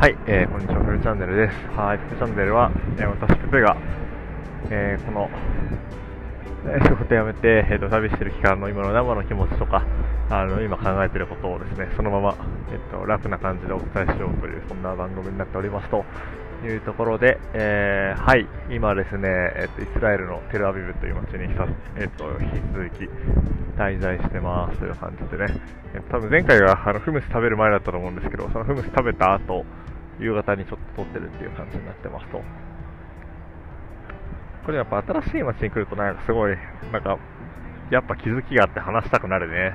はい、えーこんにちは、フルチャンネルです。はい、フルチャンネルは、えー私、ペペが、えーこの、えー仕事辞めて、えーと、旅してる期間の今の生の気持ちとか、あの、今考えてることをですね、そのまま、えっ、と、楽な感じでお伝えしようという、そんな番組になっておりますというところで、えーはい、今ですね、えっ、と、イスラエルのテルアビブという街に、えっ、と、引き続き滞在してますという感じでね、えっと、多分前回があのフムス食べる前だったと思うんですけど、そのフムス食べた後、夕方にちょっと撮ってるっていう感じになってますと。これやっぱ新しい街に来るとなんかすごい、なんか、やっぱ気づきがあって話したくなるね、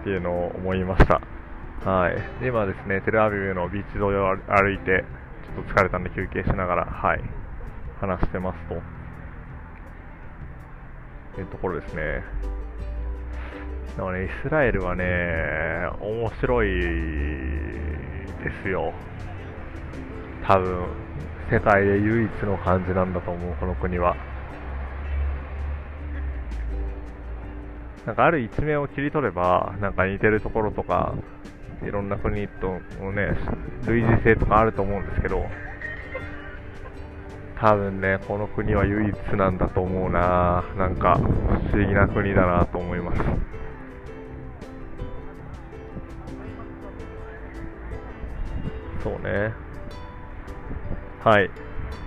っていうのを思いました。はい。で今ですね、テルアビブのビーチ沿いを歩いて、ちょっと疲れたんで休憩しながら、はい、話してますと。いうところですね。でもね、イスラエルはね、面白いですよ。多分、世界で唯一の感じなんだと思う、この国は。なんかある一面を切り取れば、なんか似てるところとか、いろんな国とのね、類似性とかあると思うんですけど、多分ね、この国は唯一なんだと思うななんか、不思議な国だなと思います。そうね。はい。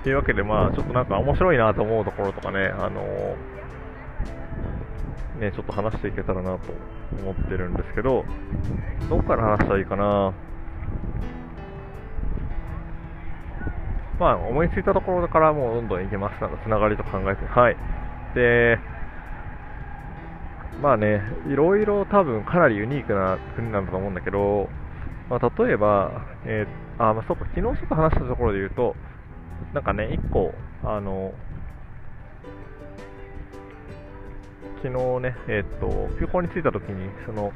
というわけで、まあ、ちょっとなんか面白いなと思うところとかね、あのね、ちょっと話していけたらなと思ってるんですけど、どこから話したらいいかな？まあ、思いついたところからもうどんどんいけます。なんか、つながりと考えて。はい。で、まあね、いろいろ多分かなりユニークな国なんだと思うんだけど、まあ、例えば、えーあ、まあ、そうか、昨日ちょっと話したところで言うと、なんかね、一個、あの、昨日ね、えっ、と、空港に着いた時に、その、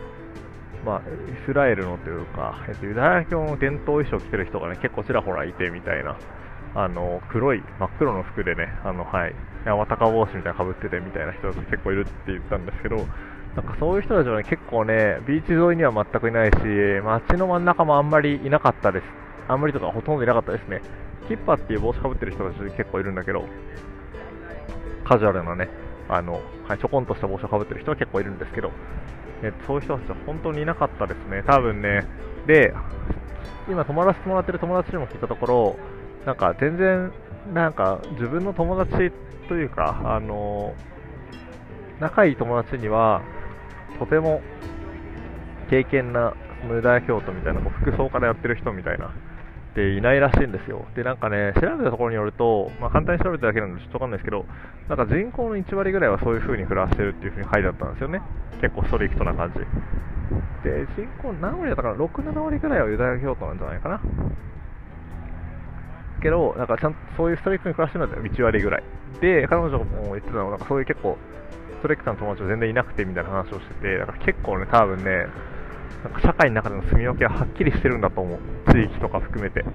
まあ、イスラエルのというか、えっと、ユダヤ教の伝統衣装を着てる人がね、結構ちらほらいてみたいな、あの、黒い、真っ黒の服でね、あの、はい、山高帽子みたいなの被っててみたいな人が結構いるって言ったんですけど、なんかそういう人たちはね、結構ね、ビーチ沿いには全くいないし、街の真ん中もあんまりいなかったです。あんまりとかほとんどいなかったですね。キッパーっていう帽子かぶってる人たち結構いるんだけど、カジュアルなね、あの、はい、ちょこんとした帽子をかぶってる人は結構いるんですけど、え、そういう人たちは本当にいなかったですね。多分ね、で、今友達してもらってる友達にも聞いたところ、なんか全然、なんか自分の友達というか、あの、仲いい友達には、とても経験な無駄教徒みたいな、こう服装からやってる人みたいな、でいないらしいんですよ。で、なんかね、調べたところによると、まあ、簡単に調べただけなんでちょっとわかんないですけど、なんか人口の1割ぐらいはそういう風に暮らしてるっていう風に書いてあったんですよね。結構ストリクトな感じ。で、人口何割だったかな ?6、7割ぐらいはユダヤ教徒なんじゃないかな。けど、なんかちゃんとそういうストリクトに暮らしてるのは1割ぐらい。で、彼女も言ってたのは、なんかそういう結構、ストリクトな友達は全然いなくてみたいな話をしてて、だから結構ね、多分ね、なんか社会の中での住み分けははっきりしてるんだと思う。地域とか含めて。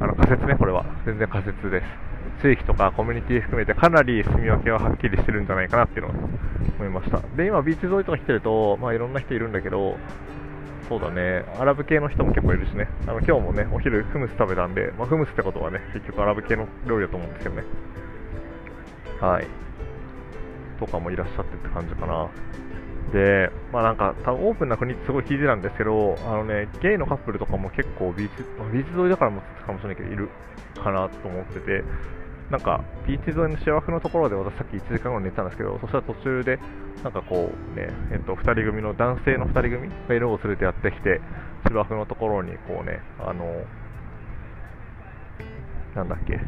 あの仮説ね、これは。全然仮説です。地域とかコミュニティ含めてかなり住み分けははっきりしてるんじゃないかなっていうのを思いました。で、今ビーチ沿いとか来てると、まあいろんな人いるんだけど、そうだね、アラブ系の人も結構いるしね。あの今日もね、お昼フムス食べたんで、まあ、フムスってことはね、結局アラブ系の料理だと思うんですけどね。はい。とかもいらっしゃってって感じかな。で、まあなんか、多分オープンな国ってすごい聞いてたんですけど、あのね、ゲイのカップルとかも結構ビーチ、ビーチ沿いだからもかもしれないけど、いるかなと思ってて、なんか、ビーチ沿いの幸せのところで私さっき1時間後に寝たんですけど、そしたら途中で、なんかこうね、えっと、2人組の男性の2人組が犬を連れてやってきて、芝生のところにこうね、あの、なんだっけ、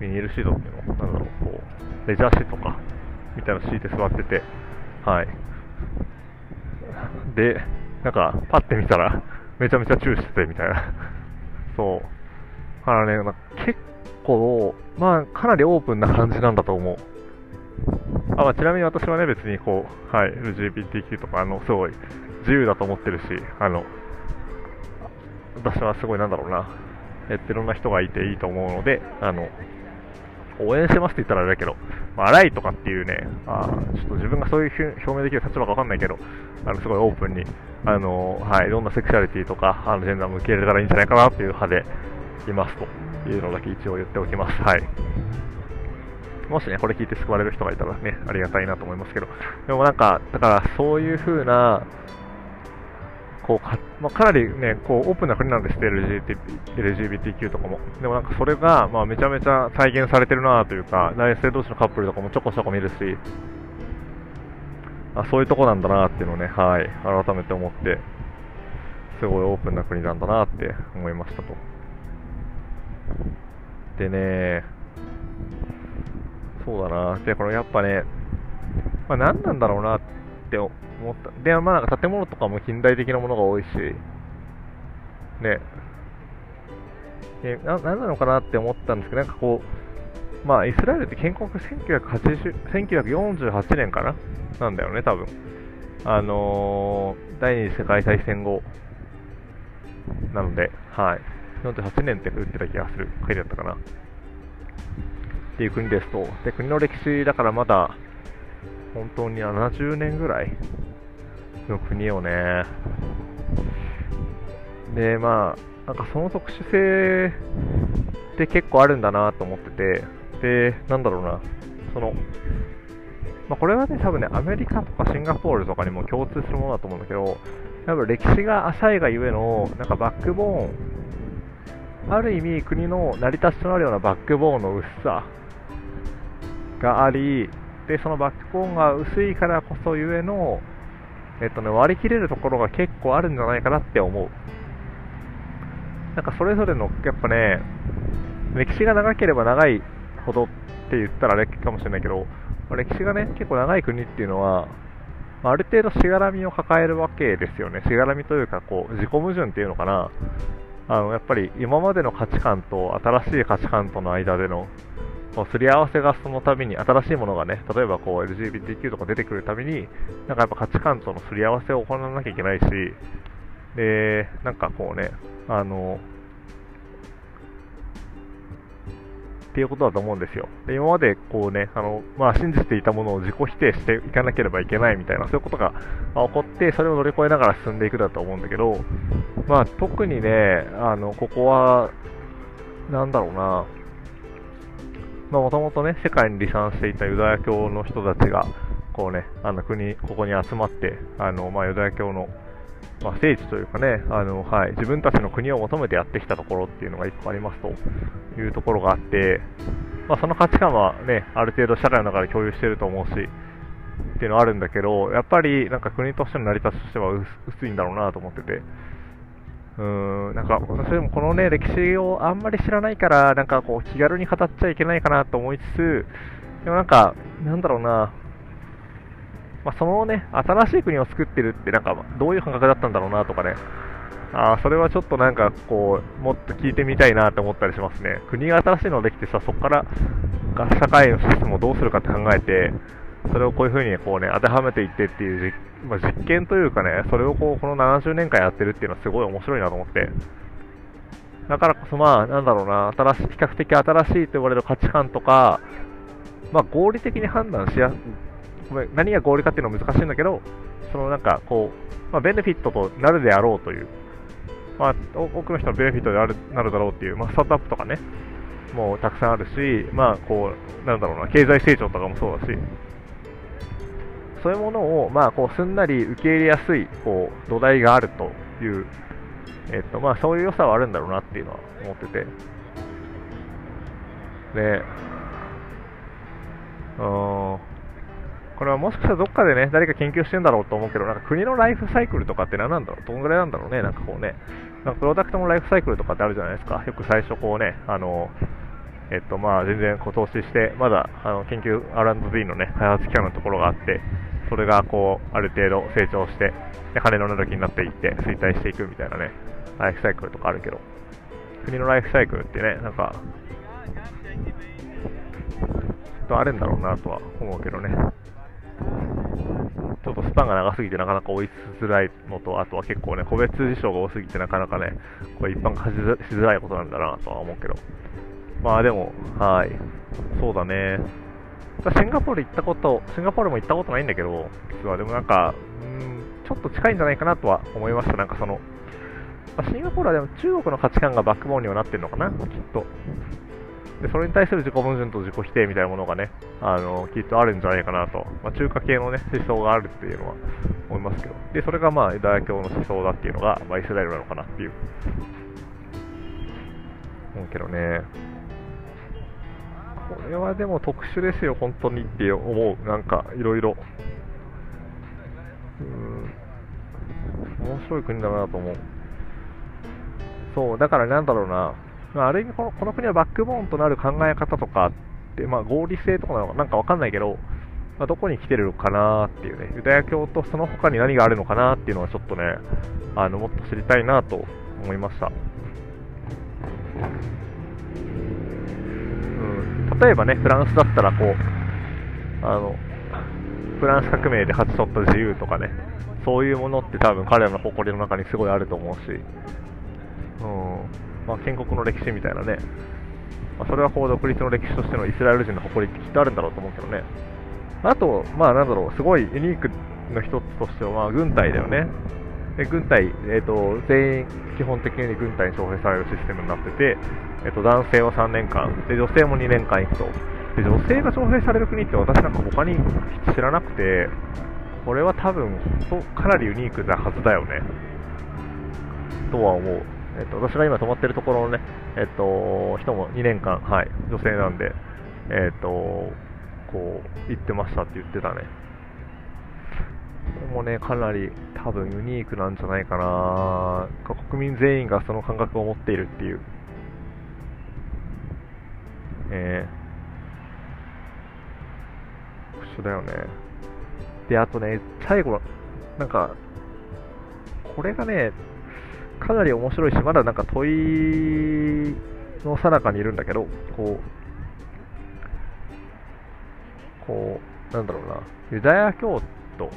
ビニールシートっていうのなんだろう、こう、レジャーシートか、みたいなの敷いて座ってて、はい。で、なんか、パッて見たら、めちゃめちゃチューしてて、みたいな。そう。あのね、なんか結構、まあ、かなりオープンな感じなんだと思う。あまあ、ちなみに私はね、別にこう、はい、LGBTQ とか、あの、すごい自由だと思ってるし、あの、私はすごいなんだろうな、えっと、いろんな人がいていいと思うので、あの、応援してますって言ったらあれだけど、まあ、荒いとかっていうね、あちょっと自分がそういう表明できる立場かわかんないけど、あのすごいオープンに、あのはい、いろんなセクシャリティとか、あのジェンダーも受け入れたらいいんじゃないかなっていう派でいますというのだけ一応言っておきます。はい。もしね、これ聞いて救われる人がいたらね、ありがたいなと思いますけど、でもなんか、だからそういう風な、こうか,、まあ、かなりね、こうオープンな国なんですって、LGBT LGBTQ とかも。でもなんかそれが、まあ、めちゃめちゃ再現されてるなというか、内性同士のカップルとかもちょこちょこ見るし、あそういうとこなんだなっていうのをね、はい、改めて思って、すごいオープンな国なんだなって思いましたと。でね、そうだな、で、これやっぱね、まあ、何なんだろうなってって思った。で、まあなんか建物とかも近代的なものが多いし、ね、えな、なんなのかなって思ったんですけど、なんかこう、まあイスラエルって建国1980 1948年かな？なんだよね、多分。あのー、第二次世界大戦後なので、はい。48年って打ってた気がする。書いてあったかな？っていう国ですと、で国の歴史だからまだ本当に70年ぐらいの国をね、で、まあ、なんかその特殊性って結構あるんだなと思ってて、で、なんだろうな、その、まあ、これはね、多分ね、アメリカとかシンガポールとかにも共通するものだと思うんだけど、多分歴史が浅いがゆえの、なんかバックボーン、ある意味国の成り立ちとなるようなバックボーンの薄さがあり、で、そのバックボーンが薄いからこそゆえの、えっとね、割り切れるところが結構あるんじゃないかなって思う。なんかそれぞれの、やっぱね、歴史が長ければ長いほどって言ったらあれかもしれないけど、歴史がね、結構長い国っていうのは、ある程度しがらみを抱えるわけですよね。しがらみというか、こう、自己矛盾っていうのかな。あの、やっぱり今までの価値観と新しい価値観との間でのこうすり合わせがその度に新しいものがね、例えばこう LGBTQ とか出てくるたびに、なんかやっぱ価値観とのすり合わせを行わなきゃいけないし、で、なんかこうね、あの、っていうことだと思うんですよ。で今までこうね、あの、まあ、信じていたものを自己否定していかなければいけないみたいな、そういうことが起こって、それを乗り越えながら進んでいくだと思うんだけど、まあ、特にね、あの、ここは、なんだろうな、もともとね、世界に離散していたユダヤ教の人たちが、こうね、あの国、ここに集まって、あの、まあ、ユダヤ教の、まあ、聖地というかね、あの、はい、自分たちの国を求めてやってきたところっていうのが一個ありますというところがあって、まあ、その価値観はね、ある程度社会の中で共有してると思うし、っていうのはあるんだけど、やっぱりなんか国としての成り立ちとしては薄いんだろうなと思ってて、うーん、なんか、私でもこのね、歴史をあんまり知らないから、なんかこう、気軽に語っちゃいけないかなと思いつつ、でもなんか、なんだろうな、まあ、そのね、新しい国を作ってるって、なんか、どういう感覚だったんだろうなとかね、あそれはちょっとなんか、こう、もっと聞いてみたいなって思ったりしますね。国が新しいのできてさ、そこから社会のシステムをどうするかって考えて、それをこういうふうにこうね、当てはめていってっていうまあ、実験というかね、それをこうこの70年間やってるっていうのはすごい面白いなと思って、だからこそ、まあ、なんだろうな、新し比較的新しいと言われる価値観とか、まあ、合理的に判断しやごめん、何が合理かっていうのは難しいんだけど、そのなんかこう、まあ、ベネフィットとなるであろうという、まあ、多くの人のベネフィットであるなるだろうっていう、まあ、スタートアップとかね、もうたくさんあるし、まあ、こう、なんだろうな、経済成長とかもそうだし、そういうものを、まあ、こうすんなり受け入れやすいこう土台があるという、えっとまあ、そういう良さはあるんだろうなっていうのは思ってて。で、うん、これはもしかしたらどっかでね、誰か研究してんだろうと思うけど、なんか国のライフサイクルとかって何なんだろう？どんぐらいなんだろうね？なんかこうね、なんかプロダクトのライフサイクルとかってあるじゃないですか。よく最初こうね、あの、えっとまあ全然こう投資して、まだあの研究 R&D のね、開発期間のところがあって、それがこうある程度成長してで金のなる気になっていって衰退していくみたいなねライフサイクルとかあるけど国のライフサイクルってねなんかちょっとあるんだろうなとは思うけどねちょっとスパンが長すぎてなかなか追いつづらいのとあとは結構ね個別事象が多すぎてなかなかねこれ一般化しづらいことなんだなとは思うけどまあでも、はい。そうだね。シンガポール行ったこと、シンガポールも行ったことないんだけど、実はでもなんか、うん、ちょっと近いんじゃないかなとは思いました。なんかその、ま、シンガポールはでも中国の価値観がバックボーンにはなってるのかな、きっと。で、それに対する自己矛盾と自己否定みたいなものがね、あの、きっとあるんじゃないかなと。まあ、中華系のね、思想があるっていうのは思いますけど。で、それがまあ、ユダヤ教の思想だっていうのが、まあ、イスラエルなのかなっていう。思うけどね。これはでも特殊ですよ、本当にって思う。なんか、いろいろ。うん。面白い国だなと思う。そう、だからなんだろうな。まあ、ある意味この、この国はバックボーンとなる考え方とかって、まあ、合理性とかなのかなんかわかんないけど、まあ、どこに来てるのかなっていうね、ユダヤ教とその他に何があるのかなっていうのはちょっとね、あのもっと知りたいなと思いました。例えばね、フランスだったらこう、あの、フランス革命で勝ち取った自由とかね、そういうものって多分彼らの誇りの中にすごいあると思うし、うん、まあ、建国の歴史みたいなね、まあ、それはこう独立の歴史としてのイスラエル人の誇りってきっとあるんだろうと思うけどね。あと、まあなんだろう、すごいユニークの一つとしては、まあ軍隊だよね。で軍隊、えーと、全員基本的に軍隊に徴兵されるシステムになってて、えーと、男性は3年間で、女性も2年間行くとで、女性が徴兵される国って私なんか他に知らなくて、これは多分かなりユニークなはずだよね、とは思う。えっ、ー、と、私が今泊まってるところのね、えっ、ー、と、人も2年間、はい、女性なんで、えっ、ー、と、こう、行ってましたって言ってたね。もね、かなり多分ユニークなんじゃないかな国民全員がその感覚を持っているっていう。えー、特殊だよね。で、あとね、最後、なんか、これがね、かなり面白いし、まだなんか問いのさなかにいるんだけど、こう、こう、なんだろうな、ユダヤ教ってと、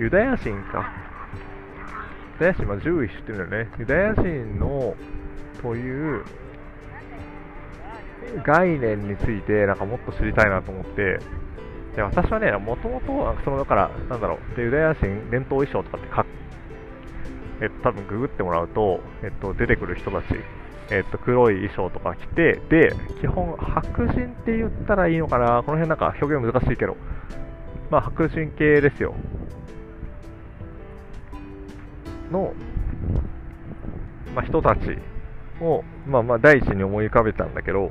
ユダヤ人か。ユダヤ人、まあ、獣医知ってるんだよね。ユダヤ人の、という概念について、なんかもっと知りたいなと思って、で私はね、もともと、そのだから、なんだろう、でユダヤ人伝統衣装とかってかえっと、多分ググってもらうと、えっと、出てくる人たち、えっと、黒い衣装とか着て、で、基本、白人って言ったらいいのかな、この辺なんか表現難しいけど、まあ、白人系ですよ。の、まあ、人たちを、まあまあ、第一に思い浮かべたんだけど、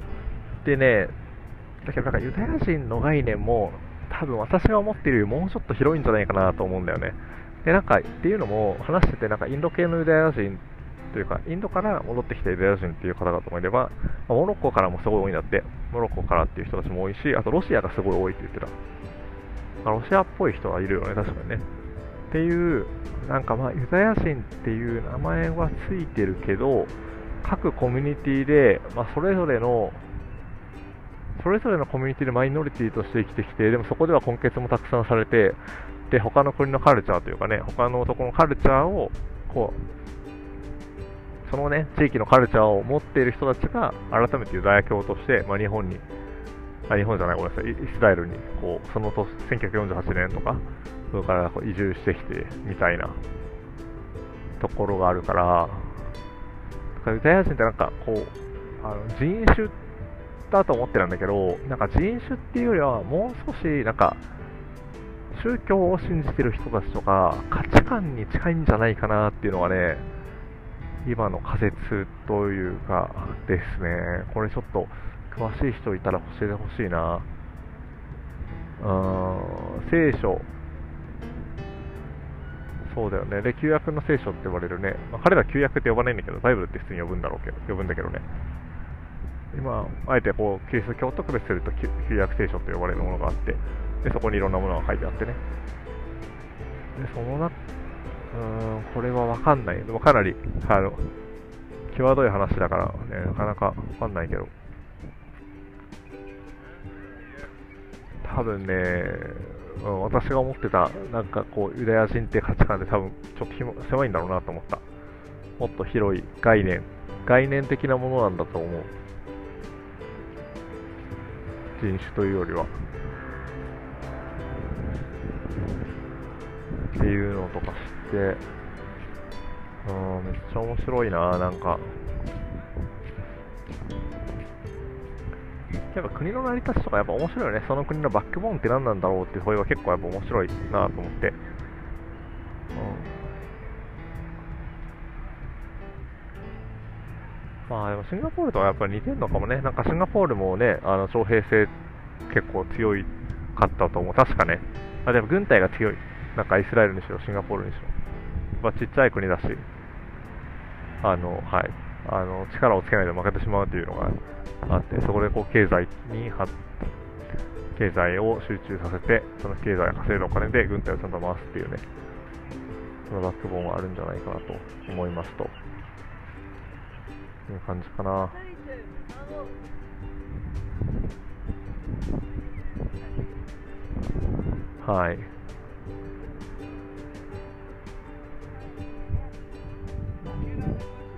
でね、だけどなんかユダヤ人の概念も、多分私が思っているよりもうちょっと広いんじゃないかなと思うんだよね。で、なんか、っていうのも、話してて、なんかインド系のユダヤ人というか、インドから戻ってきたユダヤ人っていう方々もいれば、モロッコからもすごい多いんだって、モロッコからっていう人たちも多いし、あとロシアがすごい多いって言ってた。まあ、ロシアっぽい人はいるよね、確かにね。っていう、なんかまあ、ユダヤ人っていう名前はついてるけど、各コミュニティで、まあ、それぞれの、それぞれのコミュニティでマイノリティとして生きてきて、でもそこでは根血もたくさんされて、で、他の国のカルチャーというかね、他の男のカルチャーを、こう、そのね、地域のカルチャーを持っている人たちが、改めてユダヤ教として、まあ、日本にあ日本じゃない、ごめんなさい、イスラエルにこうその年、1948年とか、それからこう移住してきてみたいなところがあるから、だからユダヤ人ってなんかこう、あの人種だと思ってるんだけど、なんか人種っていうよりは、もう少しなんか、宗教を信じてる人たちとか、価値観に近いんじゃないかなっていうのがね、今の仮説というかですね、これちょっと詳しい人いたら教えてほしいな。うん、聖書。そうだよね。で、旧約の聖書って呼ばれるね。まあ、彼ら旧約って呼ばないんだけど、バイブルって普通に呼ぶんだろうけど、呼ぶんだけどね。今、あえてこう、キリスト教特別すると旧約聖書って呼ばれるものがあって、で、そこにいろんなものが書いてあってね。で、そのな、うーん、これはわかんない。でもかなり、あの、際どい話だからね、なかなかわかんないけど。多分ね、うん、私が思ってた、なんかこう、ユダヤ人って価値観で多分、ちょっと狭いんだろうなと思った。もっと広い概念、概念的なものなんだと思う。人種というよりは。っていうのとか知って、うん、めっちゃ面白いな、なんか。やっぱ国の成り立ちとかやっぱ面白いよね。その国のバックボーンって何なんだろうって問いは結構やっぱ面白いなと思って。うん。まあでもシンガポールとはやっぱり似てるのかもね。なんかシンガポールもね、あの徴兵制結構強いかったと思う。確かね。あでも軍隊が強い。なんかイスラエルにしろ、シンガポールにしろ。まあちっちゃい国だし、あの、はい。あの、力をつけないと負けてしまうというのがあって、そこでこう経済に経済を集中させて、その経済が稼いだお金で軍隊をちゃんと回すっていうね、そのバックボーンがあるんじゃないかなと思いますと。いう感じかな。はい。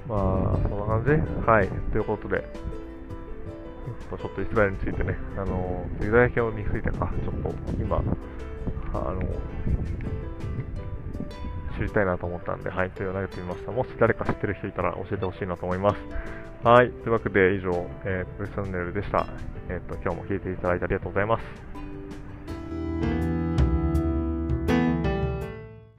まあ、そんな感じはい。ということで、ちょっとイスラエルについてね、あの、ユダヤ教についてか、ちょっと今、あの、知りたいなと思ったんで、はい、という投げてみました。もし誰か知ってる人いたら教えてほしいなと思います。はい、というわけで以上、えー、トチャンネルでした。えっ、ー、と、今日も聞いていただいてありがとうございます。